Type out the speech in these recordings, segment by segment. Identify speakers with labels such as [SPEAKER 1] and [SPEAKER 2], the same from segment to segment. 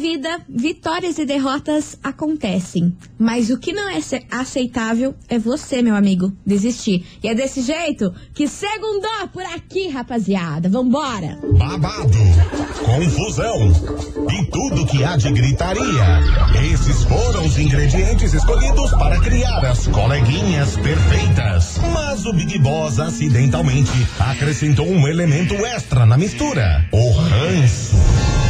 [SPEAKER 1] vida, vitórias e derrotas acontecem. Mas o que não é aceitável é você, meu amigo, desistir. E é desse jeito que segundou por aqui, rapaziada. Vambora!
[SPEAKER 2] Babado, confusão e tudo que há de gritaria. Esses foram os ingredientes escolhidos para criar as coleguinhas perfeitas. Mas o Big Boss acidentalmente acrescentou um elemento extra na mistura: o ranço.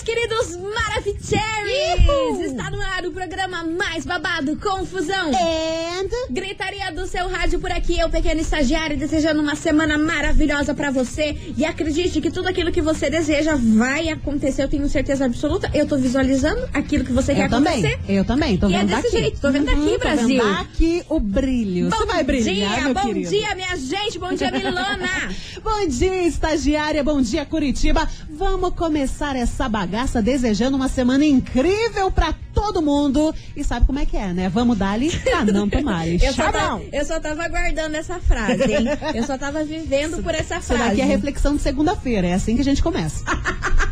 [SPEAKER 1] meus queridos Maravicheries! Está no ar o programa mais babado, Confusão.
[SPEAKER 3] And...
[SPEAKER 1] Gritaria do seu rádio por aqui, eu, pequeno estagiário, desejando uma semana maravilhosa para você. E acredite que tudo aquilo que você deseja vai acontecer, eu tenho certeza absoluta. Eu tô visualizando aquilo que você
[SPEAKER 3] eu
[SPEAKER 1] quer
[SPEAKER 3] também,
[SPEAKER 1] acontecer.
[SPEAKER 3] Eu também, tô
[SPEAKER 1] e
[SPEAKER 3] vendo
[SPEAKER 1] é desse
[SPEAKER 3] daqui.
[SPEAKER 1] jeito, tô vendo
[SPEAKER 3] Uhum,
[SPEAKER 1] aqui, Brasil.
[SPEAKER 3] vendo aqui o brilho.
[SPEAKER 1] Bom
[SPEAKER 3] Você vai brilhar,
[SPEAKER 1] dia,
[SPEAKER 3] meu
[SPEAKER 1] bom
[SPEAKER 3] querido.
[SPEAKER 1] dia, minha gente, bom dia, Milona.
[SPEAKER 3] Bom dia, estagiária. Bom dia, Curitiba. Vamos começar essa bagaça desejando uma semana incrível pra todo mundo. E sabe como é que é, né? Vamos dar-lhe pra não tomar.
[SPEAKER 1] Eu só,
[SPEAKER 3] Tchau,
[SPEAKER 1] tava, eu só tava aguardando essa frase, hein? Eu só tava vivendo por essa
[SPEAKER 3] Isso
[SPEAKER 1] frase.
[SPEAKER 3] daqui é reflexão de segunda-feira. É assim que a gente começa.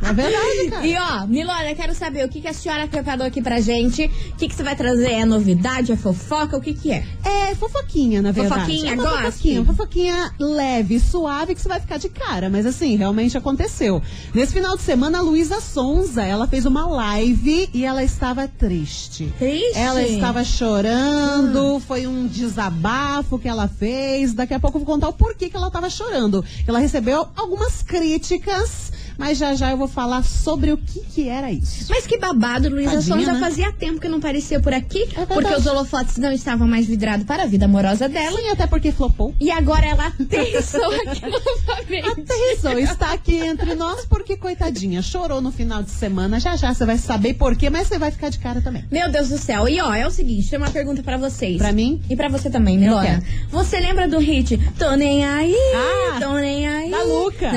[SPEAKER 3] é verdade, cara.
[SPEAKER 1] E ó, Milona, quero saber o que, que a senhora preparou aqui pra gente. O que, que você vai trazer? É novidade? É fofoca? O que, que é?
[SPEAKER 3] É fofoquinha, na verdade.
[SPEAKER 1] Fofoquinha,
[SPEAKER 3] é uma
[SPEAKER 1] gosto.
[SPEAKER 3] fofoquinha, fofoquinha leve, suave, que você vai ficar de cara. Mas assim, realmente aconteceu. Nesse final de semana, a Luísa Sonza, ela fez uma live e ela estava triste.
[SPEAKER 1] Triste?
[SPEAKER 3] Ela estava chorando, foi um desabafo que ela fez. Daqui a pouco eu vou contar o porquê que ela estava chorando. Ela recebeu algumas críticas, mas já já eu vou falar sobre o que que era isso.
[SPEAKER 1] Mas que babado, Luísa Sonza
[SPEAKER 3] né?
[SPEAKER 1] fazia tempo que não parecia por aqui,
[SPEAKER 3] verdade.
[SPEAKER 1] porque os holofotes não estavam mais vidrados para a vida amorosa dela.
[SPEAKER 3] Sim, até porque flopou.
[SPEAKER 1] E agora ela aterrissou aqui novamente.
[SPEAKER 3] Aterrissou, está aqui entre nós porque, coitadinha, chorou no final de semana. Já já você vai saber por quê, mas você vai ficar de cara também.
[SPEAKER 1] Meu Deus do céu. E ó, é o seguinte, tem uma pergunta pra vocês.
[SPEAKER 3] Pra mim?
[SPEAKER 1] E pra você também, Milona.
[SPEAKER 3] quero.
[SPEAKER 1] Você lembra do hit Tô nem aí,
[SPEAKER 3] Ah,
[SPEAKER 1] tô nem aí.
[SPEAKER 3] da Luca.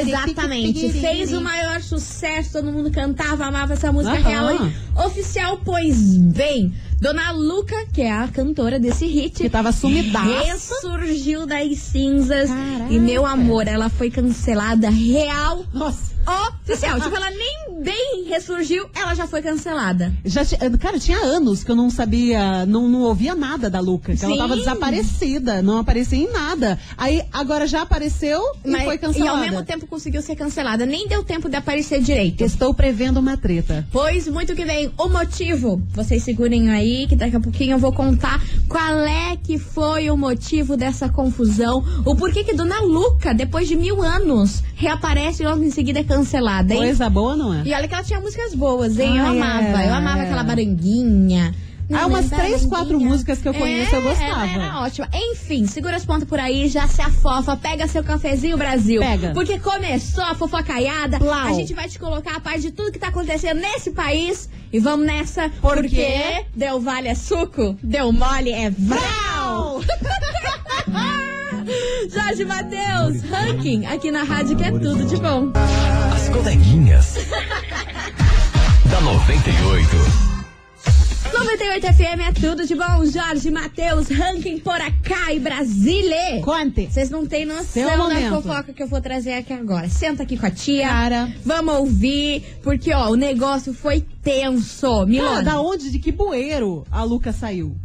[SPEAKER 1] Exatamente. Fez o maior sucesso, todo mundo cantava, amava essa música
[SPEAKER 3] Aham.
[SPEAKER 1] real e oficial. Pois bem, Dona Luca, que é a cantora desse hit,
[SPEAKER 3] Que tava sumidaça.
[SPEAKER 1] ressurgiu das cinzas.
[SPEAKER 3] Caraca.
[SPEAKER 1] E meu amor, ela foi cancelada real
[SPEAKER 3] Nossa,
[SPEAKER 1] oficial. tipo, ela nem bem ressurgiu, ela já foi cancelada.
[SPEAKER 3] já ti- cara, tinha anos que eu não sabia, não, não ouvia nada da Luca. Ela tava desaparecida, não aparecia em nada. Aí agora já apareceu e
[SPEAKER 1] Mas-
[SPEAKER 3] foi
[SPEAKER 1] e
[SPEAKER 3] cancelada.
[SPEAKER 1] ao mesmo tempo conseguiu ser cancelada. Nem deu tempo de aparecer direito.
[SPEAKER 3] Estou prevendo uma treta.
[SPEAKER 1] Pois muito que vem o motivo. Vocês segurem aí que daqui a pouquinho eu vou contar qual é que foi o motivo dessa confusão. O porquê que Dona Luca, depois de mil anos, reaparece e logo em seguida cancelada, hein?
[SPEAKER 3] Coisa boa, não é?
[SPEAKER 1] E olha que ela tinha músicas boas, hein? eu
[SPEAKER 3] Ai,
[SPEAKER 1] amava.
[SPEAKER 3] era,
[SPEAKER 1] eu amava
[SPEAKER 3] era.
[SPEAKER 1] aquela baranguinha.
[SPEAKER 3] Ah, umas três, quatro músicas que eu conheço, eu gostava.
[SPEAKER 1] Ela era ótima. Enfim, segura as pontas por aí, já se afofa, pega seu cafezinho, Brasil.
[SPEAKER 3] Pega.
[SPEAKER 1] Porque começou a fofocaiada.
[SPEAKER 3] Plau.
[SPEAKER 1] A gente vai te colocar a parte de tudo que tá acontecendo nesse país. E vamos nessa,
[SPEAKER 3] Por
[SPEAKER 1] porque
[SPEAKER 3] quê?
[SPEAKER 1] deu vale é suco, deu mole é vral. Jorge Matheus, ranking aqui na rádio que é tudo de bom.
[SPEAKER 4] As coleguinhas. da 98.
[SPEAKER 1] 98 FM é tudo de bom. Jorge Matheus, ranking por acá e Brasília.
[SPEAKER 3] Conte.
[SPEAKER 1] Vocês não têm noção da fofoca que eu vou trazer aqui agora. Senta aqui com a tia.
[SPEAKER 3] Cara.
[SPEAKER 1] Vamos ouvir, porque ó, o negócio foi tenso.
[SPEAKER 3] Cara,
[SPEAKER 1] Milona.
[SPEAKER 3] da onde, de que bueiro a Luca saiu?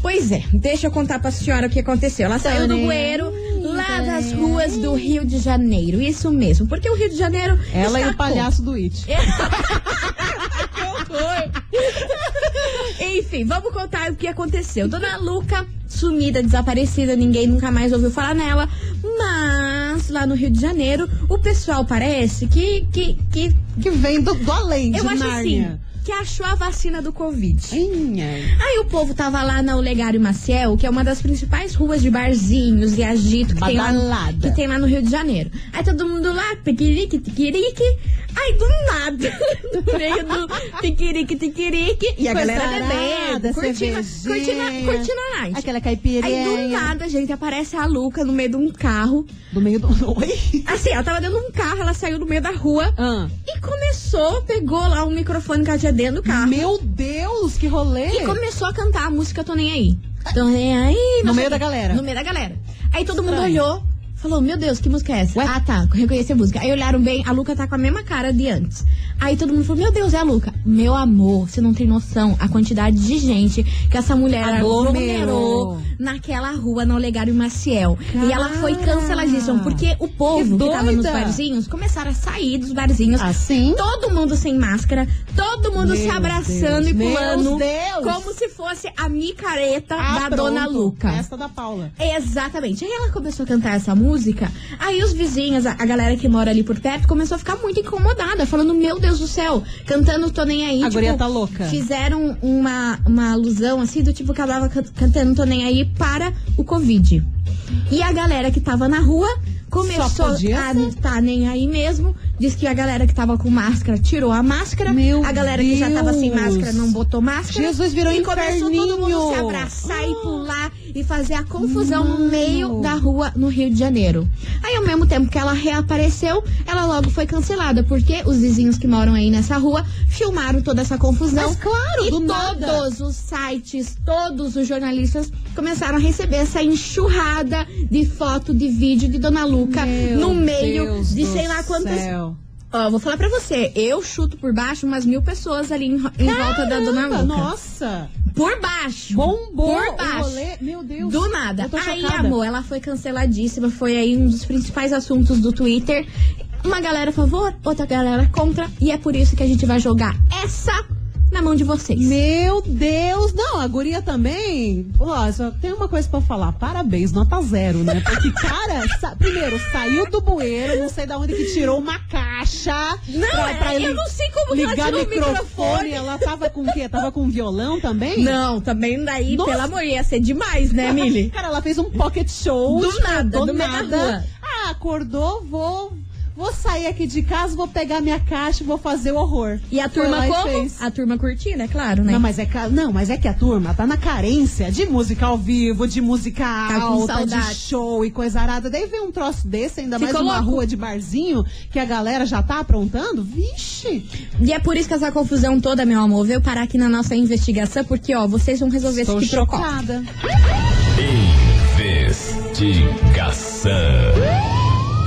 [SPEAKER 1] Pois é, deixa eu contar pra senhora o que aconteceu. Ela saiu do bueiro lá das ruas do Rio de Janeiro. Isso mesmo, porque o Rio de Janeiro.
[SPEAKER 3] Ela e o palhaço do It.
[SPEAKER 1] Enfim, vamos contar o que aconteceu. Dona Luca, sumida, desaparecida, ninguém nunca mais ouviu falar nela. Mas lá no Rio de Janeiro, o pessoal parece que. que, que
[SPEAKER 3] Que vem do, do além,
[SPEAKER 1] eu acho
[SPEAKER 3] Nárnia.
[SPEAKER 1] assim, que achou a vacina do Covid.
[SPEAKER 3] Inha.
[SPEAKER 1] Aí o povo tava lá na Olegário Maciel, que é uma das principais ruas de barzinhos e agito que tem, lá, que tem lá no Rio de Janeiro. Aí todo mundo lá, piquirique, tiquirique. Aí do nada, meio do piquirique, tiquirique. E a galera bebendo, curtindo, curtindo, curtindo a night.
[SPEAKER 3] Aquela
[SPEAKER 1] Aí do
[SPEAKER 3] caipirinha.
[SPEAKER 1] nada, gente, aparece a Luca no meio de um carro.
[SPEAKER 3] Do meio do. Oi?
[SPEAKER 1] Assim, ela tava dentro de um carro, ela saiu no meio da rua
[SPEAKER 3] Ah.
[SPEAKER 1] e começou, pegou lá um microfone que ela tinha dentro do carro.
[SPEAKER 3] Meu Deus, que rolê!
[SPEAKER 1] E começou a cantar a música Tô Nem Aí. Tô Nem Aí.
[SPEAKER 3] No meio da galera.
[SPEAKER 1] No meio da galera. Aí todo mundo
[SPEAKER 3] Estranho.
[SPEAKER 1] olhou, falou, meu Deus, que música é essa? Ah, tá, reconheci a música. Aí olharam bem, a Luca tá com a mesma cara de antes. Aí todo mundo falou, meu Deus, é a Luca. Meu amor, você não tem noção a quantidade de gente que essa mulher
[SPEAKER 3] Aglomerou.
[SPEAKER 1] naquela rua no Olegário Maciel. E ela foi
[SPEAKER 3] Cara.
[SPEAKER 1] canceladíssima, porque o povo
[SPEAKER 3] Que
[SPEAKER 1] que, tava nos barzinhos começaram a sair dos barzinhos.
[SPEAKER 3] Assim?
[SPEAKER 1] Todo mundo sem máscara, todo mundo se
[SPEAKER 3] Meu
[SPEAKER 1] abraçando
[SPEAKER 3] Deus,
[SPEAKER 1] e
[SPEAKER 3] meu
[SPEAKER 1] pulando.
[SPEAKER 3] Deus.
[SPEAKER 1] Como se fosse a micareta
[SPEAKER 3] Ah,
[SPEAKER 1] da Dona
[SPEAKER 3] pronto.
[SPEAKER 1] Luca.
[SPEAKER 3] Esta da Paula.
[SPEAKER 1] Exatamente. Aí ela começou a cantar essa música. Aí os vizinhos, a, a galera que mora ali por perto, começou a ficar muito incomodada, falando: Meu Deus do céu, cantando Tô Nem Aí. tipo,
[SPEAKER 3] A guria tá louca.
[SPEAKER 1] Fizeram uma, uma alusão assim do tipo que ela tava can- cantando Tô Nem Aí para o Covid. E a galera que tava na rua começou a
[SPEAKER 3] ser.
[SPEAKER 1] tá nem aí mesmo. Diz que a galera que tava com máscara tirou a máscara.
[SPEAKER 3] Meu
[SPEAKER 1] a galera que já tava sem
[SPEAKER 3] Deus.
[SPEAKER 1] máscara não botou máscara.
[SPEAKER 3] Jesus virou
[SPEAKER 1] e começou todo mundo
[SPEAKER 3] inferninho.
[SPEAKER 1] se abraçar e pular e fazer a confusão no meio da rua no Rio de Janeiro. Aí, ao mesmo tempo que ela reapareceu, ela logo foi cancelada, porque os vizinhos que moram aí nessa rua filmaram toda essa confusão.
[SPEAKER 3] Mas claro,
[SPEAKER 1] e
[SPEAKER 3] do
[SPEAKER 1] todos
[SPEAKER 3] nada.
[SPEAKER 1] os sites, todos os jornalistas começaram a receber essa enxurrada de foto, de vídeo de Dona Luca
[SPEAKER 3] Meu
[SPEAKER 1] no meio
[SPEAKER 3] Deus
[SPEAKER 1] de sei lá quantas.
[SPEAKER 3] céu.
[SPEAKER 1] Ó, vou falar pra você, eu chuto por baixo umas mil pessoas ali em, em volta da Dona Luca.
[SPEAKER 3] Nossa!
[SPEAKER 1] Por baixo.
[SPEAKER 3] Bombou
[SPEAKER 1] Por
[SPEAKER 3] o
[SPEAKER 1] baixo.
[SPEAKER 3] rolê. Meu Deus.
[SPEAKER 1] Do nada. Aí,
[SPEAKER 3] chocada.
[SPEAKER 1] amor, ela foi canceladíssima. Foi aí um dos principais assuntos do Twitter. Uma galera a favor, outra galera contra. E é por isso que a gente vai jogar essa na mão de vocês.
[SPEAKER 3] Meu Deus! Não, a guria também. Ó, só tem uma coisa pra eu falar. Parabéns, nota zero, né? Porque, cara, sa- primeiro, saiu do bueiro, não sei da onde que tirou uma caixa.
[SPEAKER 1] Não,
[SPEAKER 3] pra,
[SPEAKER 1] é,
[SPEAKER 3] pra
[SPEAKER 1] eu não sei como que ela
[SPEAKER 3] ligar
[SPEAKER 1] tirou o
[SPEAKER 3] microfone.
[SPEAKER 1] microfone.
[SPEAKER 3] Ela tava com o quê? Tava com violão também?
[SPEAKER 1] Não, também daí,
[SPEAKER 3] Nossa.
[SPEAKER 1] pelo amor, ia ser demais, né, Mili?
[SPEAKER 3] Cara, ela fez um pocket show.
[SPEAKER 1] Do nada,
[SPEAKER 3] do nada.
[SPEAKER 1] rua.
[SPEAKER 3] Ah, acordou, vou. Vou sair aqui de casa, vou pegar minha caixa e vou fazer o horror.
[SPEAKER 1] E a turma como?
[SPEAKER 3] fez.
[SPEAKER 1] A turma curtindo, é claro, né?
[SPEAKER 3] Não, mas é, não, mas é que a turma tá na carência de música ao vivo, de música
[SPEAKER 1] Tá
[SPEAKER 3] alta, de
[SPEAKER 1] saudade.
[SPEAKER 3] show e coisa arada. Daí vem um troço desse, ainda
[SPEAKER 1] Ficou
[SPEAKER 3] mais uma
[SPEAKER 1] louco.
[SPEAKER 3] rua de barzinho, que a galera já tá aprontando. Vixe!
[SPEAKER 1] E é por isso que essa confusão toda, meu amor, veio parar aqui na nossa investigação, porque, ó, vocês vão resolver
[SPEAKER 3] Estou
[SPEAKER 1] esse
[SPEAKER 3] chocada.
[SPEAKER 4] Investigação.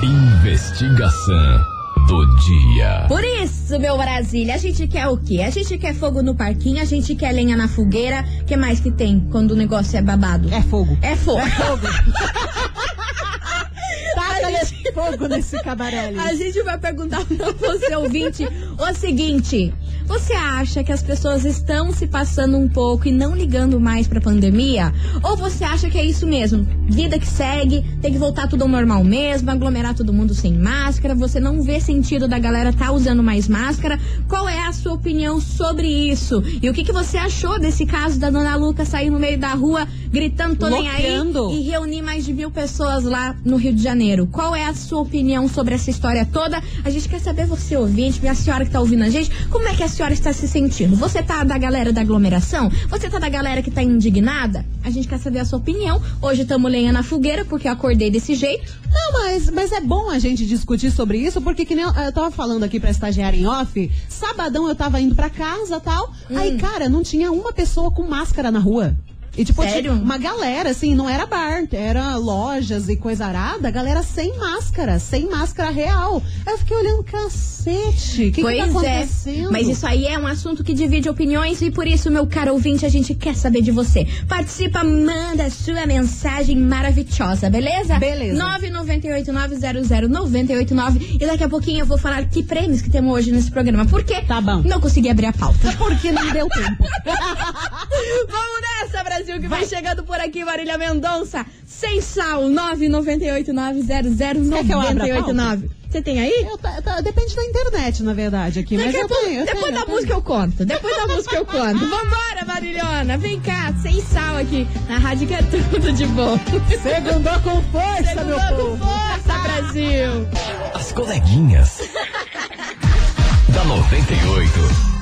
[SPEAKER 4] Investigação do dia.
[SPEAKER 1] Por isso, meu Brasília, a gente quer o quê? A gente quer fogo no parquinho, a gente quer lenha na fogueira. O que mais que tem quando o negócio é babado?
[SPEAKER 3] É fogo.
[SPEAKER 1] É fogo.
[SPEAKER 3] É fogo. Fogo nesse cabaré.
[SPEAKER 1] A gente vai perguntar pra você, ouvinte, o seguinte: você acha que as pessoas estão se passando um pouco e não ligando mais pra pandemia? Ou você acha que é isso mesmo? Vida que segue, tem que voltar tudo ao normal mesmo, aglomerar todo mundo sem máscara, você não vê sentido da galera tá usando mais máscara? Qual é a sua opinião sobre isso? E o que, que você achou desse caso da dona Luca sair no meio da rua gritando tô nem aí e reunir mais de mil pessoas lá no Rio de Janeiro? Qual é a sua opinião sobre essa história toda? A gente quer saber, você ouvinte, e a senhora que tá ouvindo a gente, como é que a senhora está se sentindo? Você tá da galera da aglomeração? Você tá da galera que tá indignada? A gente quer saber a sua opinião. Hoje estamos lenha na fogueira porque eu acordei desse jeito.
[SPEAKER 3] Não, mas, mas é bom a gente discutir sobre isso, porque que nem eu, eu tava falando aqui pra estagiária em off, sabadão eu tava indo pra casa tal,
[SPEAKER 1] Hum.
[SPEAKER 3] aí, cara, não tinha uma pessoa com máscara na rua. E, tipo,
[SPEAKER 1] Sério?
[SPEAKER 3] uma galera, assim, não era bar, era lojas e coisa arada, galera sem máscara, sem máscara real. Aí eu fiquei olhando, cacete, o que, que tá
[SPEAKER 1] é.
[SPEAKER 3] acontecendo?
[SPEAKER 1] Mas isso aí é um assunto que divide opiniões e por isso, meu caro ouvinte, a gente quer saber de você. Participa, manda sua mensagem maravilhosa, beleza?
[SPEAKER 3] Beleza.
[SPEAKER 1] 998-900-989. E daqui a pouquinho eu vou falar que prêmios que temos hoje nesse programa. Por quê?
[SPEAKER 3] Tá bom.
[SPEAKER 1] Não consegui abrir a pauta.
[SPEAKER 3] Porque não deu tempo.
[SPEAKER 1] Vamos nessa, Brasil, que vai, chegando por aqui, Marília Mendonça. Sem sal, 998-900-989.
[SPEAKER 3] Quer que eu abra a pauta?
[SPEAKER 1] Você tem aí?
[SPEAKER 3] Eu tá- tá- depende da internet, na verdade, aqui. Mas
[SPEAKER 1] Daqui
[SPEAKER 3] eu tenho, eu
[SPEAKER 1] depois
[SPEAKER 3] tenho,
[SPEAKER 1] da
[SPEAKER 3] eu tenho.
[SPEAKER 1] música eu conto. Depois da música eu conto. Vambora, Marilhona. Vem cá, sem sal aqui. Na rádio que é tudo de bom.
[SPEAKER 3] Segundou com força, meu
[SPEAKER 1] Segundou com
[SPEAKER 3] povo.
[SPEAKER 1] força, Brasil.
[SPEAKER 4] As coleguinhas. da da 98.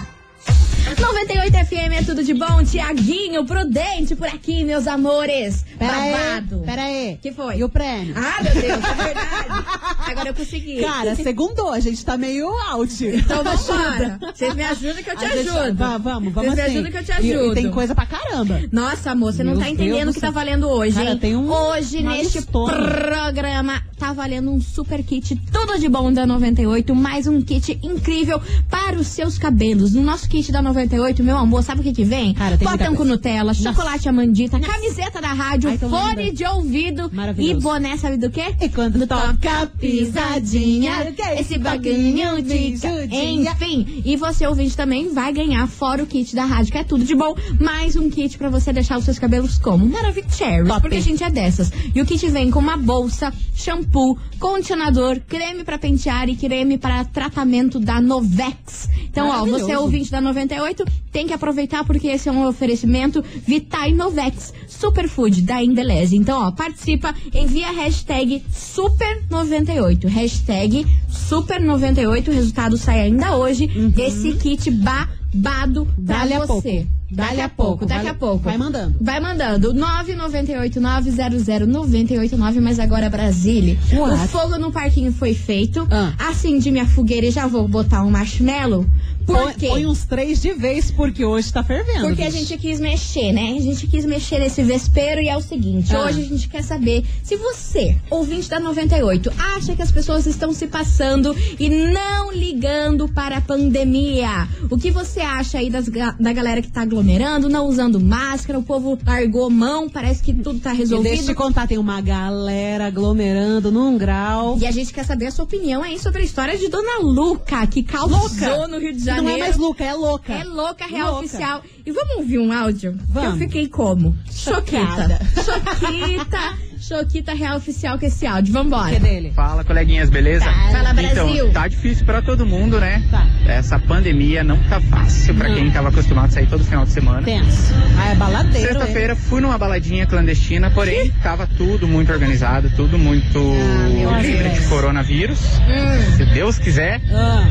[SPEAKER 1] 98 FM é tudo de bom. Tiaguinho, prudente por aqui, meus amores.
[SPEAKER 3] Pera
[SPEAKER 1] Babado.
[SPEAKER 3] aí, pera aí.
[SPEAKER 1] Que foi?
[SPEAKER 3] E o prêmio?
[SPEAKER 1] Ah, meu Deus, é verdade. Agora eu consegui.
[SPEAKER 3] Cara, segundou, a gente tá meio out.
[SPEAKER 1] Então vambora. Vocês me ajudam que eu te
[SPEAKER 3] A gente-
[SPEAKER 1] ajudo.
[SPEAKER 3] Va- vamos, vamos
[SPEAKER 1] Vocês me
[SPEAKER 3] assim.
[SPEAKER 1] ajudam que eu te ajudo.
[SPEAKER 3] E, tem coisa pra caramba.
[SPEAKER 1] Nossa, amor, você não tá entendendo o que tá valendo hoje,
[SPEAKER 3] Cara,
[SPEAKER 1] hein?
[SPEAKER 3] tem um-
[SPEAKER 1] hoje, neste programa, tá valendo um super kit tudo de bom da 98, mais um kit incrível para os seus cabelos. No nosso kit da 98, meu amor, sabe o que que vem?
[SPEAKER 3] Cara, tem
[SPEAKER 1] com. Nutella, chocolate amandita, camiseta da rádio,
[SPEAKER 3] Ai,
[SPEAKER 1] fone
[SPEAKER 3] linda.
[SPEAKER 1] de ouvido e boné, sabe do quê?
[SPEAKER 3] E quando toca pisadinha,
[SPEAKER 1] esse bagulhinho de... Enfim, e você ouvinte também vai ganhar fora o kit da rádio, que é tudo de bom, mais um kit pra você deixar os seus cabelos como Maravicherry, porque a gente é dessas. E o kit vem com uma bolsa, shampoo, condicionador, creme pra pentear e creme para tratamento da Novex. Então, ó, você é ouvinte da 98, tem que aproveitar porque esse é um oferecimento Vitai Novex Superfood da Embeleze. Então, ó, participa, envia a hashtag Super98. Hashtag Super98. O resultado sai ainda hoje. Esse kit babado pra
[SPEAKER 3] Dali
[SPEAKER 1] você. Daqui
[SPEAKER 3] a
[SPEAKER 1] pouco, daqui a pouco.
[SPEAKER 3] vai mandando.
[SPEAKER 1] Vai mandando. 998-900-989, mas agora é Brasília.
[SPEAKER 3] What?
[SPEAKER 1] O fogo no parquinho foi feito.
[SPEAKER 3] Ah.
[SPEAKER 1] Acendi minha fogueira e já vou botar um marshmallow. Por quê?
[SPEAKER 3] põe uns três de vez, porque hoje tá fervendo.
[SPEAKER 1] Porque a gente quis mexer, né? A gente quis mexer nesse vespeiro e é o seguinte:
[SPEAKER 3] Ah.
[SPEAKER 1] hoje a gente quer saber se você, ouvinte da 98, acha que as pessoas estão se passando e não ligando para a pandemia. O que você acha aí das da galera que tá aglomerando, não usando máscara, o povo largou mão, parece que tudo tá
[SPEAKER 3] E deixa eu te
[SPEAKER 1] resolvido.
[SPEAKER 3] contar, tem uma galera aglomerando num grau.
[SPEAKER 1] E a gente quer saber a sua opinião aí sobre a história de Dona Luca, que causou
[SPEAKER 3] Louca.
[SPEAKER 1] no Rio de Janeiro.
[SPEAKER 3] Não é mais Luca, é louca.
[SPEAKER 1] É louca, real
[SPEAKER 3] Louca.
[SPEAKER 1] oficial. E vamos ouvir um áudio?
[SPEAKER 3] Vamos.
[SPEAKER 1] Eu fiquei como?
[SPEAKER 3] Chocada.
[SPEAKER 1] Choquita. Choquita. Choquita real oficial com esse áudio. Vambora.
[SPEAKER 3] Que é dele?
[SPEAKER 5] Fala, coleguinhas, beleza?
[SPEAKER 1] Fala, Brasil.
[SPEAKER 5] Então, tá difícil pra todo mundo, né?
[SPEAKER 3] Tá.
[SPEAKER 5] Essa pandemia não tá fácil pra
[SPEAKER 1] Hum.
[SPEAKER 5] quem tava acostumado a sair todo final de semana.
[SPEAKER 3] Tenso. Ah, é baladeiro.
[SPEAKER 5] Sexta-feira fui numa baladinha clandestina, porém tava tudo muito organizado, tudo muito
[SPEAKER 1] Ah, meu
[SPEAKER 5] livre
[SPEAKER 1] Deus.
[SPEAKER 5] de coronavírus.
[SPEAKER 1] Hum,
[SPEAKER 5] Se Deus quiser.
[SPEAKER 3] Ah,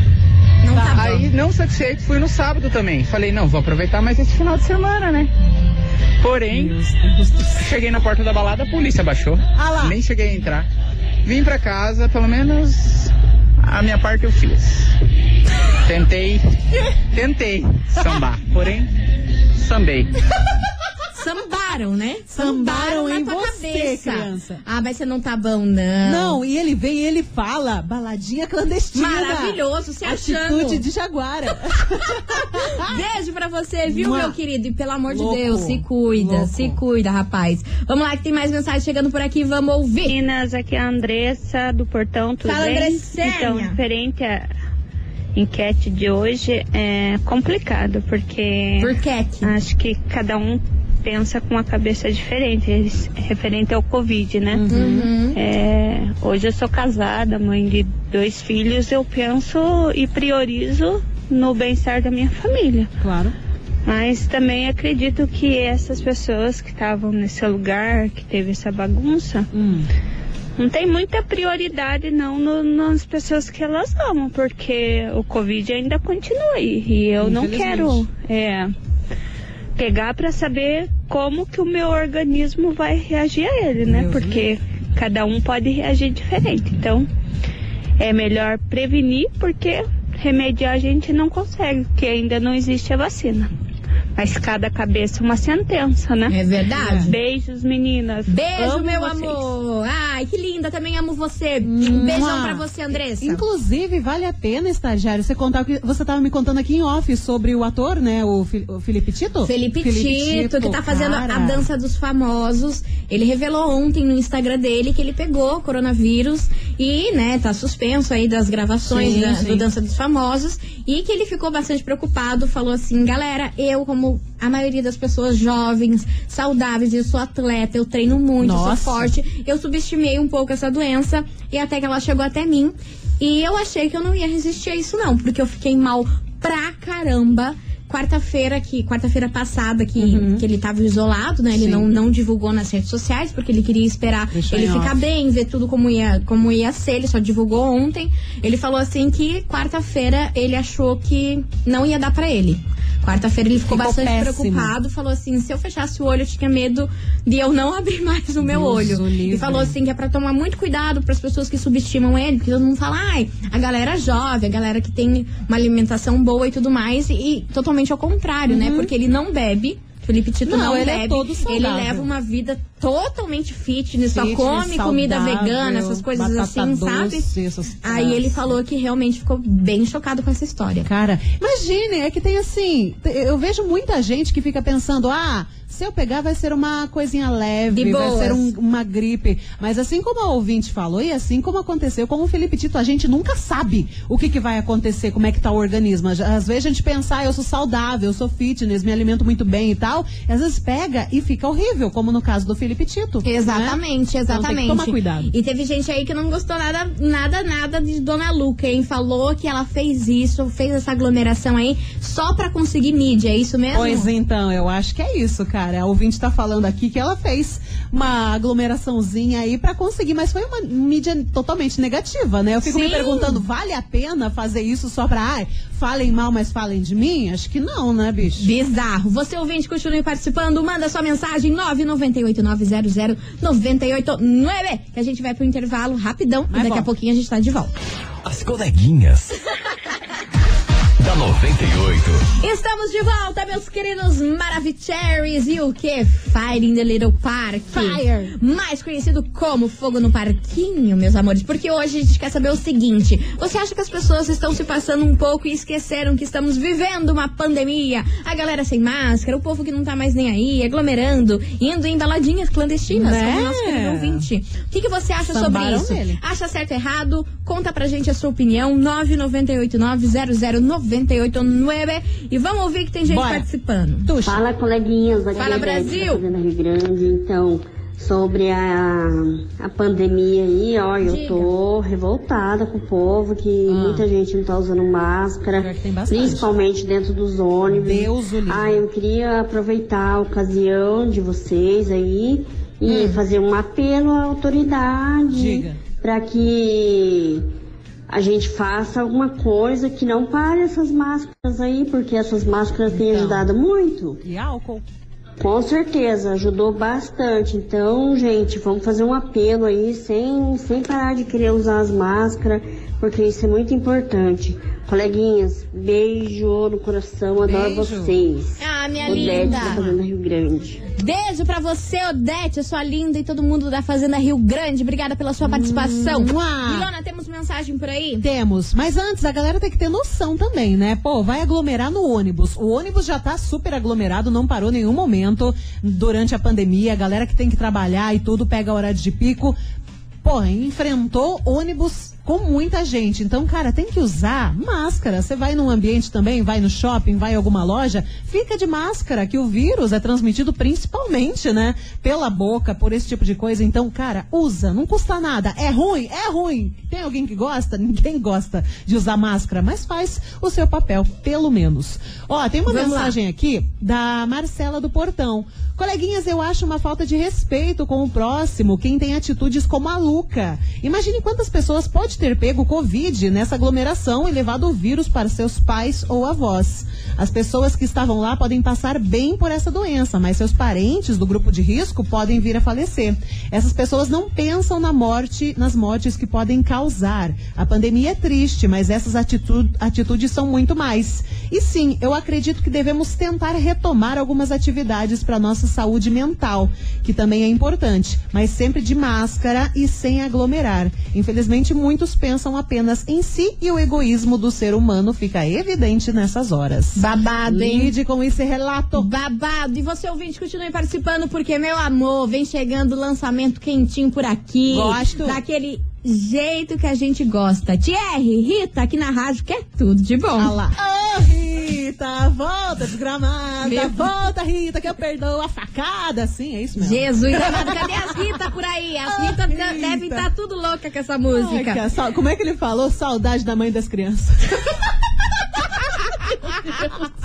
[SPEAKER 1] não tá, bom.
[SPEAKER 5] Aí, não satisfeito, fui no sábado também. Falei, não, vou aproveitar mais esse final de semana, né? Porém, cheguei na porta da balada, a polícia baixou.
[SPEAKER 3] Ah.
[SPEAKER 5] Nem cheguei a entrar. Vim pra casa, pelo menos a minha parte eu fiz. Tentei, tentei sambar, porém, sambei.
[SPEAKER 1] Sambaram, né?
[SPEAKER 3] Sambaram em
[SPEAKER 1] na tua
[SPEAKER 3] você,
[SPEAKER 1] cabeça.
[SPEAKER 3] criança.
[SPEAKER 1] Ah, mas você não tá bom, não.
[SPEAKER 3] Não, e ele vem e ele fala, baladinha clandestina.
[SPEAKER 1] Maravilhoso, se achando.
[SPEAKER 3] Atitude de Jaguara.
[SPEAKER 1] Beijo pra você, viu,
[SPEAKER 3] Mua.
[SPEAKER 1] meu querido? E pelo amor
[SPEAKER 3] Louco.
[SPEAKER 1] de Deus, se cuida,
[SPEAKER 3] Louco.
[SPEAKER 1] se cuida, rapaz. Vamos lá, que tem mais mensagem chegando por aqui, vamos ouvir.
[SPEAKER 6] Meninas, aqui é a Andressa do Portão, tudo
[SPEAKER 1] Fala,
[SPEAKER 6] bem?
[SPEAKER 1] Andressinha.
[SPEAKER 6] Então, referente à enquete de hoje, é complicado, porque
[SPEAKER 1] Por Cat.
[SPEAKER 6] acho que cada um pensa com uma cabeça diferente, eles- referente ao Covid, né?
[SPEAKER 1] Uhum.
[SPEAKER 6] É, hoje eu sou casada, mãe de dois filhos, eu penso e priorizo no bem-estar da minha família.
[SPEAKER 3] Claro.
[SPEAKER 6] Mas também acredito que essas pessoas que estavam nesse lugar, que teve essa bagunça,
[SPEAKER 3] Hum.
[SPEAKER 6] não tem muita prioridade não no- nas pessoas que elas amam, porque o Covid ainda continua aí. E eu não quero é, pegar para saber como que o meu organismo vai reagir a ele, né?
[SPEAKER 3] Meu
[SPEAKER 6] porque cada um pode reagir diferente. Então, é melhor prevenir, porque remediar a gente não consegue, porque ainda não existe a vacina. Mas cada cabeça é uma sentença, né?
[SPEAKER 1] É verdade.
[SPEAKER 6] Beijos, meninas.
[SPEAKER 1] Beijo,
[SPEAKER 6] Amo
[SPEAKER 1] meu
[SPEAKER 6] vocês.
[SPEAKER 1] amor. Ai, que linda. Também amo você. Um beijão
[SPEAKER 3] Mua.
[SPEAKER 1] pra você, Andressa.
[SPEAKER 3] Inclusive, vale a pena, estagiário, você contar o que você tava me contando aqui em off sobre o ator, né? O, Fi- o Felipe Tito?
[SPEAKER 1] Felipe, Tito, que tá fazendo
[SPEAKER 3] cara.
[SPEAKER 1] a dança dos famosos. Ele revelou ontem no Instagram dele que ele pegou coronavírus e, né, tá suspenso aí das gravações
[SPEAKER 3] Sim,
[SPEAKER 1] da-
[SPEAKER 3] sim.
[SPEAKER 1] do Dança dos Famosos. E que ele ficou bastante preocupado, falou assim, galera, eu, como a maioria das pessoas jovens, saudáveis, eu sou atleta, eu treino muito,
[SPEAKER 3] Nossa.
[SPEAKER 1] sou forte, eu subestimei um pouco essa doença e até que ela chegou até mim. E eu achei que eu não ia resistir a isso, não, porque eu fiquei mal pra caramba. quarta-feira que quarta-feira passada que, que ele tava isolado, né? Ele
[SPEAKER 3] Sim.
[SPEAKER 1] não, não divulgou nas redes sociais porque ele queria esperar
[SPEAKER 3] Deixou
[SPEAKER 1] ele ficar
[SPEAKER 3] off.
[SPEAKER 1] bem, ver tudo como ia, como ia ser. Ele só divulgou ontem. Ele falou assim que quarta-feira ele achou que não ia dar pra ele. Quarta-feira ele ficou,
[SPEAKER 3] Ficou
[SPEAKER 1] bastante
[SPEAKER 3] péssimo.
[SPEAKER 1] preocupado, falou assim, se eu fechasse o olho, eu tinha medo de eu não abrir mais o meu
[SPEAKER 3] Deus
[SPEAKER 1] olho.
[SPEAKER 3] o.
[SPEAKER 1] E falou assim que é pra tomar muito cuidado para as pessoas que subestimam ele, porque todo mundo fala, ai, a galera jovem, a galera que tem uma alimentação boa e tudo mais, e, e totalmente ao contrário, né? Porque ele não bebe. Felipe Tito.
[SPEAKER 3] Não,
[SPEAKER 1] não,
[SPEAKER 3] ele é
[SPEAKER 1] bebe.
[SPEAKER 3] todo
[SPEAKER 1] ele
[SPEAKER 3] saudável.
[SPEAKER 1] leva uma vida totalmente fitness, só
[SPEAKER 3] Fitness,
[SPEAKER 1] come comida
[SPEAKER 3] saudável,
[SPEAKER 1] vegana, essas coisas assim,
[SPEAKER 3] doce,
[SPEAKER 1] sabe?
[SPEAKER 3] essas
[SPEAKER 1] Aí ele falou que realmente ficou bem chocado com essa história.
[SPEAKER 3] Cara, imagine, é que tem assim, eu vejo muita gente que fica pensando, ah, se eu pegar vai ser uma coisinha leve, vai ser um- uma gripe. Mas assim como a ouvinte falou, e assim como aconteceu com o Felipe Tito, a gente nunca sabe o que, que vai acontecer, como é que tá o organismo. Às vezes a gente pensa, ah, eu sou saudável, eu sou fitness, me alimento muito bem e tal. E às vezes pega e fica horrível, como no caso do Felipe Tito. né?
[SPEAKER 1] Exatamente,
[SPEAKER 3] Então
[SPEAKER 1] exatamente.
[SPEAKER 3] tomar cuidado.
[SPEAKER 1] E teve gente aí que não gostou nada, nada, nada de Dona Luca, hein? Falou que ela fez isso, fez essa aglomeração aí só pra conseguir mídia, é isso mesmo?
[SPEAKER 3] Pois então, eu acho que é isso, cara. A ouvinte tá falando aqui que ela fez uma aglomeraçãozinha aí pra conseguir, mas foi uma mídia totalmente negativa, né? Eu fico me
[SPEAKER 1] Sim.
[SPEAKER 3] perguntando, vale a pena fazer isso só pra, ai, falem mal, mas falem de mim? Acho que não, né, bicho?
[SPEAKER 1] Bizarro. Você ouvinte, continue participando. Manda sua mensagem 998-900-989, que a gente vai pro intervalo rapidão
[SPEAKER 3] Vai
[SPEAKER 1] e daqui a
[SPEAKER 3] bom.
[SPEAKER 1] pouquinho a gente tá de volta.
[SPEAKER 4] As coleguinhas. Da 98.
[SPEAKER 1] Estamos de volta, meus queridos Maravicheries e o que? Fire in the Little Park.
[SPEAKER 3] Fire.
[SPEAKER 1] Mais conhecido como Fogo no Parquinho, meus amores. Porque hoje a gente quer saber o seguinte: você acha que as pessoas estão se passando um pouco e esqueceram que estamos vivendo uma pandemia? A galera sem máscara, o povo que não tá mais nem aí, aglomerando, indo em baladinhas clandestinas,
[SPEAKER 3] Né?
[SPEAKER 1] como o nosso querido ouvinte. O que, que você acha sobre
[SPEAKER 3] Sambaram
[SPEAKER 1] isso?
[SPEAKER 3] nele.
[SPEAKER 1] Acha certo ou errado? Conta pra gente a sua opinião. 998900989 e vamos ouvir que tem gente
[SPEAKER 3] Bora.
[SPEAKER 1] participando.
[SPEAKER 3] Tuxa.
[SPEAKER 7] Fala, coleguinhas. aqui
[SPEAKER 1] Fala,
[SPEAKER 7] é
[SPEAKER 1] Brasil.
[SPEAKER 7] da Rio Grande. Então, sobre a, a pandemia aí, ó, eu
[SPEAKER 1] Diga.
[SPEAKER 7] tô revoltada com o povo, que
[SPEAKER 3] Ah.
[SPEAKER 7] muita gente não tá usando máscara, principalmente dentro dos ônibus.
[SPEAKER 3] Deus o livre.
[SPEAKER 7] Ah, eu queria aproveitar a ocasião de vocês aí e fazer um apelo à autoridade
[SPEAKER 3] Hum. Diga.
[SPEAKER 7] para que a gente faça alguma coisa que não pare essas máscaras aí, porque essas máscaras têm
[SPEAKER 3] Então.
[SPEAKER 7] ajudado muito.
[SPEAKER 3] E álcool?
[SPEAKER 7] Com certeza, ajudou bastante. Então, gente, vamos fazer um apelo aí, sem, sem parar de querer usar as máscaras, porque isso é muito importante. Coleguinhas, beijo no coração, adoro
[SPEAKER 3] Beijo.
[SPEAKER 7] vocês.
[SPEAKER 1] Ah, minha
[SPEAKER 7] Odete
[SPEAKER 1] linda.
[SPEAKER 7] da Fazenda Rio Grande.
[SPEAKER 1] Beijo pra você, Odete, sua linda e todo mundo da Fazenda Rio Grande. Obrigada pela sua participação. Milona, temos mensagem por aí?
[SPEAKER 3] Temos, mas antes a galera tem que ter noção também, né? Pô, vai aglomerar no ônibus. O ônibus já tá super aglomerado, não parou nenhum momento durante a pandemia. A galera que tem que trabalhar e tudo pega a hora de pico. Porra, enfrentou ônibus com muita gente. Então, cara, tem que usar máscara. Você vai num ambiente também, vai no shopping, vai em alguma loja, fica de máscara, que o vírus é transmitido principalmente, né? Pela boca, por esse tipo de coisa. Então, cara, usa, não custa nada. É ruim, é ruim. Tem alguém que gosta? Ninguém gosta de usar máscara, mas faz o seu papel, pelo menos. Ó, tem uma
[SPEAKER 1] Vamos lá.
[SPEAKER 3] mensagem aqui da Marcela do Portão. Coleguinhas, eu acho uma falta de respeito com o próximo quem tem atitudes como a Luca. Imagine quantas pessoas pode ter pego Covid nessa aglomeração e levado o vírus para seus pais ou avós. As pessoas que estavam lá podem passar bem por essa doença, mas seus parentes do grupo de risco podem vir a falecer. Essas pessoas não pensam na morte, nas mortes que podem causar. A pandemia é triste, mas essas atitu- atitudes são muito mais. E sim, eu acredito que devemos tentar retomar algumas atividades para nossa saúde mental, que também é importante, mas sempre de máscara e sem aglomerar. Infelizmente, muitos pensam apenas em si e o egoísmo do ser humano fica evidente nessas horas.
[SPEAKER 1] Babado, hein?
[SPEAKER 3] Lide com esse relato.
[SPEAKER 1] Babado. E você, ouvinte, continue participando, porque, meu amor, vem chegando o lançamento quentinho por aqui.
[SPEAKER 3] Gosto.
[SPEAKER 1] Daquele jeito que a gente gosta. Thierry, Rita, aqui na rádio, que é tudo de bom.
[SPEAKER 3] Ah lá. Ô, Rita, volta desgramada.
[SPEAKER 1] Meu-
[SPEAKER 3] Volta, Rita, que eu perdoo a facada. Sim, é isso mesmo.
[SPEAKER 1] Jesus amado, cadê as Rita por aí? As
[SPEAKER 3] Ah,
[SPEAKER 1] Rita,
[SPEAKER 3] Rita.
[SPEAKER 1] devem estar tudo louca com essa
[SPEAKER 3] Ai,
[SPEAKER 1] música.
[SPEAKER 3] sal- como é que ele falou? Saudade da mãe das crianças.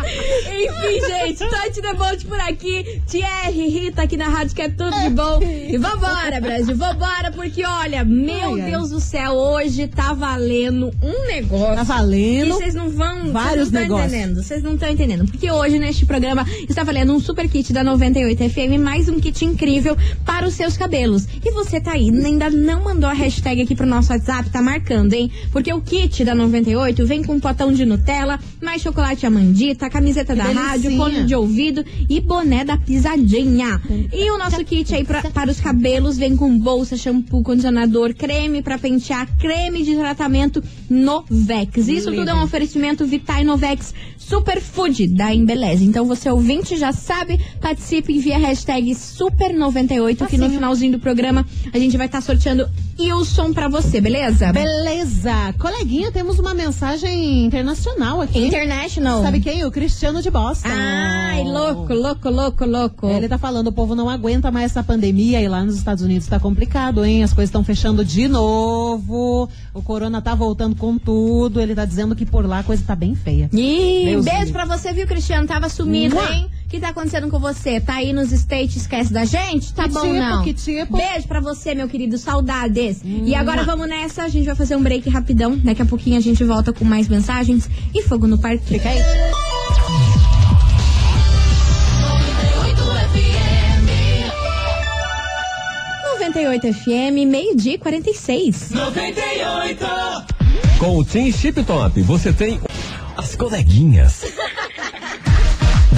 [SPEAKER 1] Enfim, gente, Tati Debote por aqui. Thierry, Rita aqui na rádio, que é tudo de bom. E vambora, Brasil, vambora, porque olha, meu
[SPEAKER 3] Ai, ai.
[SPEAKER 1] Deus do céu, hoje tá valendo um negócio.
[SPEAKER 3] Tá
[SPEAKER 1] E
[SPEAKER 3] valendo.
[SPEAKER 1] vocês não vão.
[SPEAKER 3] Vários
[SPEAKER 1] não
[SPEAKER 3] negócios.
[SPEAKER 1] entendendo. Vocês não estão entendendo. Porque hoje, neste programa, está valendo um super kit da 98 FM, mais um kit incrível para os seus cabelos. E você tá aí, ainda não mandou a hashtag aqui pro nosso WhatsApp, tá marcando, hein? Porque o kit da 98 vem com um potão de Nutella, mais chocolate amandita, camiseta da
[SPEAKER 3] delicinha.
[SPEAKER 1] rádio, fone de ouvido e boné da pisadinha. E o nosso kit aí pra- para os cabelos vem com bolsa, shampoo, condicionador, creme pra pentear, creme de tratamento Novex. Isso tudo é um oferecimento Vitae Novex Superfood da Embeleze. Então você ouvinte já sabe, participe envia a hashtag Super98 que no finalzinho do programa a gente vai estar sorteando Wilson pra você, beleza?
[SPEAKER 3] Beleza. Coleguinha, temos uma mensagem internacional aqui.
[SPEAKER 1] International.
[SPEAKER 3] Sabe quem? O Cristiano de Boston.
[SPEAKER 1] Ai, louco, louco, louco, louco.
[SPEAKER 3] Ele tá falando, o povo não aguenta mais essa pandemia e lá nos Estados Unidos tá complicado, hein? As coisas estão fechando de novo. O corona tá voltando com tudo. Ele tá dizendo que por lá a coisa tá bem feia.
[SPEAKER 1] Ih, beijo pra você, viu, Cristiano? Tava sumido,
[SPEAKER 3] Mua.
[SPEAKER 1] hein? O que tá acontecendo com você? Tá aí nos States, esquece da gente? Tá
[SPEAKER 3] Que
[SPEAKER 1] bom,
[SPEAKER 3] tipo,
[SPEAKER 1] não?
[SPEAKER 3] que tipo?
[SPEAKER 1] Beijo pra você, meu querido. Saudades. E agora vamos nessa. A gente vai fazer um break rapidão. Daqui a pouquinho a gente volta com mais mensagens e fogo no parque.
[SPEAKER 3] Fica aí.
[SPEAKER 1] 98 FM, meio-dia e 46.
[SPEAKER 4] Com o Team Chip Top, você tem as coleguinhas.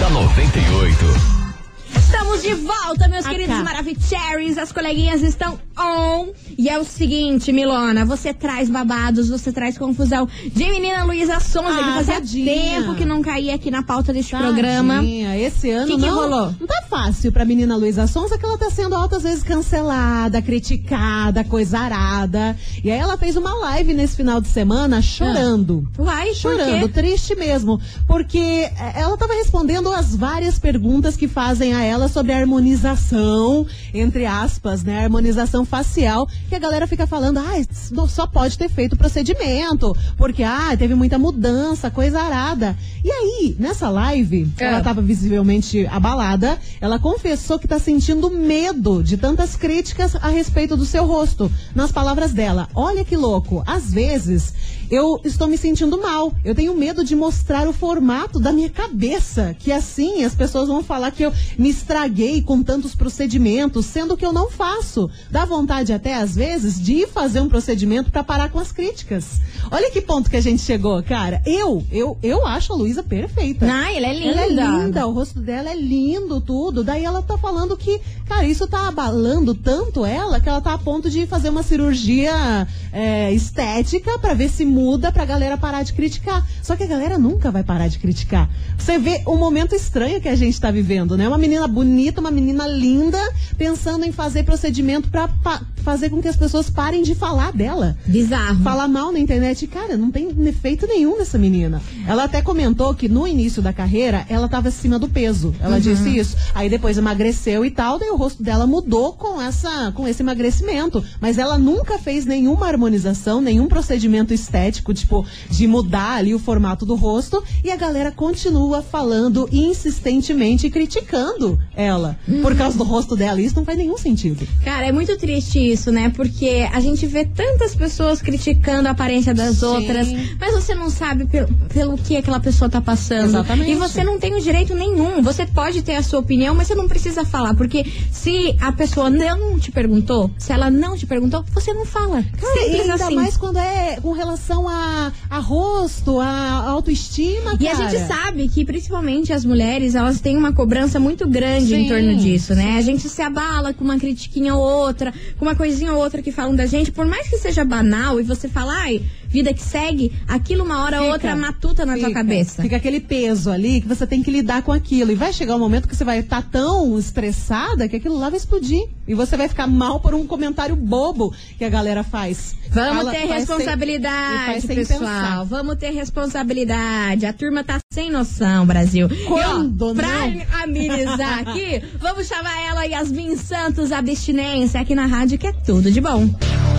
[SPEAKER 4] Da 98.
[SPEAKER 1] Estamos de volta, meus
[SPEAKER 3] Acá.
[SPEAKER 1] queridos Maravicheries. As coleguinhas estão on. E é o seguinte, Milona, você traz babados, você traz confusão de menina Luísa Sonza,
[SPEAKER 3] Ah,
[SPEAKER 1] que fazia
[SPEAKER 3] tadinha.
[SPEAKER 1] tempo que não caía aqui na pauta deste programa.
[SPEAKER 3] Tadinha, Esse ano
[SPEAKER 1] Que que
[SPEAKER 3] não,
[SPEAKER 1] rolou?
[SPEAKER 3] não tá fácil pra menina Luísa Sonza, que ela tá sendo altas vezes cancelada, criticada, coisarada. E aí ela fez uma live nesse final de semana chorando.
[SPEAKER 1] Uai, por
[SPEAKER 3] Chorando, triste mesmo. Porque eh, ela estava respondendo as várias perguntas que fazem a ela sobre a harmonização, entre aspas, né? Harmonização facial, que a galera fica falando, ah, só pode ter feito o procedimento, porque, ah, teve muita mudança, coisa arada. E aí, nessa live,
[SPEAKER 1] É.
[SPEAKER 3] ela estava visivelmente abalada, ela confessou que tá sentindo medo de tantas críticas a respeito do seu rosto. Nas palavras dela, olha que louco, às vezes eu estou me sentindo mal. Eu tenho medo de mostrar o formato da minha cabeça, que assim as pessoas vão falar que eu me estraguei com tantos procedimentos, sendo que eu não faço. Dá vontade até às vezes de ir fazer um procedimento para parar com as críticas. Olha que ponto que a gente chegou, cara. Eu, eu, eu acho a Luísa perfeita.
[SPEAKER 1] Ah, ela é linda.
[SPEAKER 3] Ela é linda, o rosto dela é lindo, tudo. Daí ela tá falando que, cara, isso tá abalando tanto ela que ela tá a ponto de fazer uma cirurgia é, estética pra ver se muda pra galera parar de criticar. Só que a galera nunca vai parar de criticar. Você vê o momento estranho que a gente tá vivendo, né? Uma menina bonita, uma menina linda, pensando em fazer procedimento pra fazer com que as pessoas parem de falar dela
[SPEAKER 1] Bizarro.
[SPEAKER 3] falar mal na internet. Cara, não tem efeito nenhum nessa menina. Ela até comentou que no início da carreira ela estava acima do peso. Ela disse isso. Aí depois emagreceu e tal, daí o rosto dela mudou com essa com esse emagrecimento. Mas ela nunca fez nenhuma harmonização, nenhum procedimento estético, tipo, de mudar ali o formato do rosto. E a galera continua falando insistentemente e criticando ela por causa do rosto dela. Isso não faz nenhum sentido.
[SPEAKER 1] Cara, é muito triste isso, né? Porque a gente vê tantas pessoas criticando a aparência das
[SPEAKER 3] Sim.
[SPEAKER 1] outras, mas você não sabe pelo, pelo que aquela pessoa tá passando.
[SPEAKER 3] Exatamente.
[SPEAKER 1] E você não tem o direito nenhum. Você pode ter a sua opinião, mas você não precisa falar. Porque se a pessoa não te perguntou, se ela não te perguntou, você não fala.
[SPEAKER 3] Cara,
[SPEAKER 1] Simples
[SPEAKER 3] ainda
[SPEAKER 1] assim.
[SPEAKER 3] mais quando é com relação a, a rosto, a autoestima,
[SPEAKER 1] E a
[SPEAKER 3] cara.
[SPEAKER 1] gente sabe que principalmente as mulheres, elas têm uma cobrança muito grande em
[SPEAKER 3] Sim,
[SPEAKER 1] torno disso, né? A gente se abala com uma critiquinha ou outra, com uma coisinha ou outra que falam da gente, por mais que seja banal e você fala, ai, vida que segue, aquilo uma hora ou outra matuta na tua
[SPEAKER 3] fica.
[SPEAKER 1] cabeça.
[SPEAKER 3] Fica aquele peso ali que você tem que lidar com aquilo. E vai chegar um momento que você vai estar tão estressada que aquilo lá vai explodir. E você vai ficar mal por um comentário bobo que a galera faz.
[SPEAKER 1] Vamos
[SPEAKER 3] Fala-
[SPEAKER 1] ter
[SPEAKER 3] faz sem- e
[SPEAKER 1] responsabilidade, pessoal.
[SPEAKER 3] pensar.
[SPEAKER 1] Vamos ter responsabilidade. A turma tá sem noção, Brasil.
[SPEAKER 3] Quando
[SPEAKER 1] e, ó, pra
[SPEAKER 3] não?
[SPEAKER 1] amenizar aqui, vamos chamar ela Yasmin Santos Abstinência aqui na rádio, que é tudo de bom.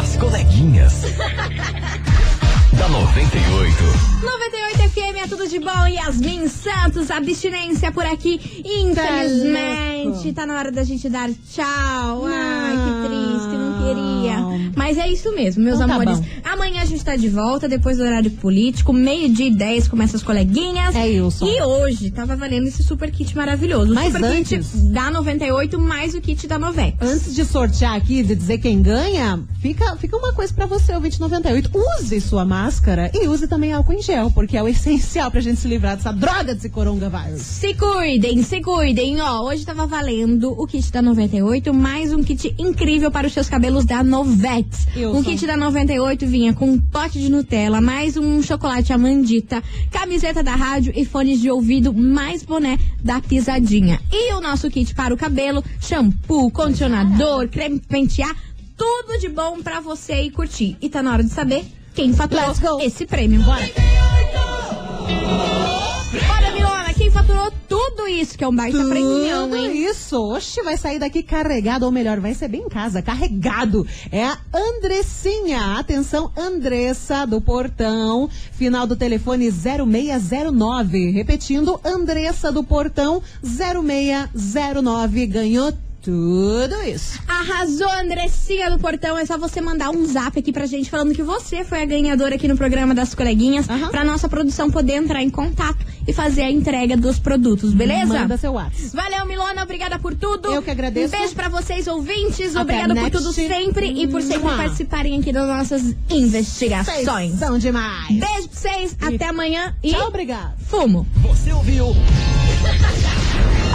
[SPEAKER 4] As coleguinhas. da 98.
[SPEAKER 1] 98 FM é tudo de bom. Yasmin Santos, abstinência por aqui. Infelizmente, tá na hora da gente dar tchau. Ai, que triste, não queria. Mas é isso mesmo, meus
[SPEAKER 3] Então tá
[SPEAKER 1] amores.
[SPEAKER 3] bom.
[SPEAKER 1] Amanhã a gente tá de volta, depois do horário político. Meio-dia e 10 começa as coleguinhas.
[SPEAKER 3] É isso.
[SPEAKER 1] E hoje tava valendo esse super kit maravilhoso. O
[SPEAKER 3] Mas
[SPEAKER 1] super
[SPEAKER 3] antes-
[SPEAKER 1] kit da 98 mais o kit da Novex.
[SPEAKER 3] Antes de sortear aqui, de dizer quem ganha, fica, fica uma coisa pra você, o 2098. Use sua máscara e use também álcool em gel, porque é o essencial pra gente se livrar dessa droga desse coronavírus.
[SPEAKER 1] Se cuidem, se cuidem. Ó, hoje tava valendo o kit da 98, mais um kit incrível para os seus cabelos da Novex.
[SPEAKER 3] Wilson.
[SPEAKER 1] Um kit da 98 vinha com um pote de Nutella, mais um chocolate amandita, camiseta da rádio e fones de ouvido, mais boné da pisadinha. E o nosso kit para o cabelo, shampoo, condicionador, creme pentear, tudo de bom pra você ir curtir. E tá na hora de saber quem faturou esse prêmio. Bora! Bora, faturou tudo isso, que é um baita premião,
[SPEAKER 3] Tudo
[SPEAKER 1] hein?
[SPEAKER 3] isso. Oxe, vai sair daqui carregado, ou melhor, vai ser bem em casa, carregado. É a Andressinha. Atenção, Andressa do Portão. Final do telefone 0609. Repetindo, Andressa do Portão 0609. Ganhou tudo isso.
[SPEAKER 1] Arrasou, Andressinha do Portão. É só você mandar um zap aqui pra gente falando que você foi a ganhadora aqui no programa das coleguinhas,
[SPEAKER 3] Aham.
[SPEAKER 1] pra nossa produção poder entrar em contato e fazer a entrega dos produtos, beleza?
[SPEAKER 3] Manda seu WhatsApp.
[SPEAKER 1] Valeu, Milona, obrigada por tudo.
[SPEAKER 3] Eu que agradeço.
[SPEAKER 1] Um beijo pra vocês, ouvintes.
[SPEAKER 3] Até
[SPEAKER 1] Obrigada por tudo sempre e por sempre
[SPEAKER 3] Mua.
[SPEAKER 1] participarem aqui das nossas investigações.
[SPEAKER 3] Vocês são demais.
[SPEAKER 1] Beijo pra vocês,
[SPEAKER 3] E-
[SPEAKER 1] até amanhã e
[SPEAKER 3] Tchau, obrigado.
[SPEAKER 1] fumo.
[SPEAKER 4] Você ouviu?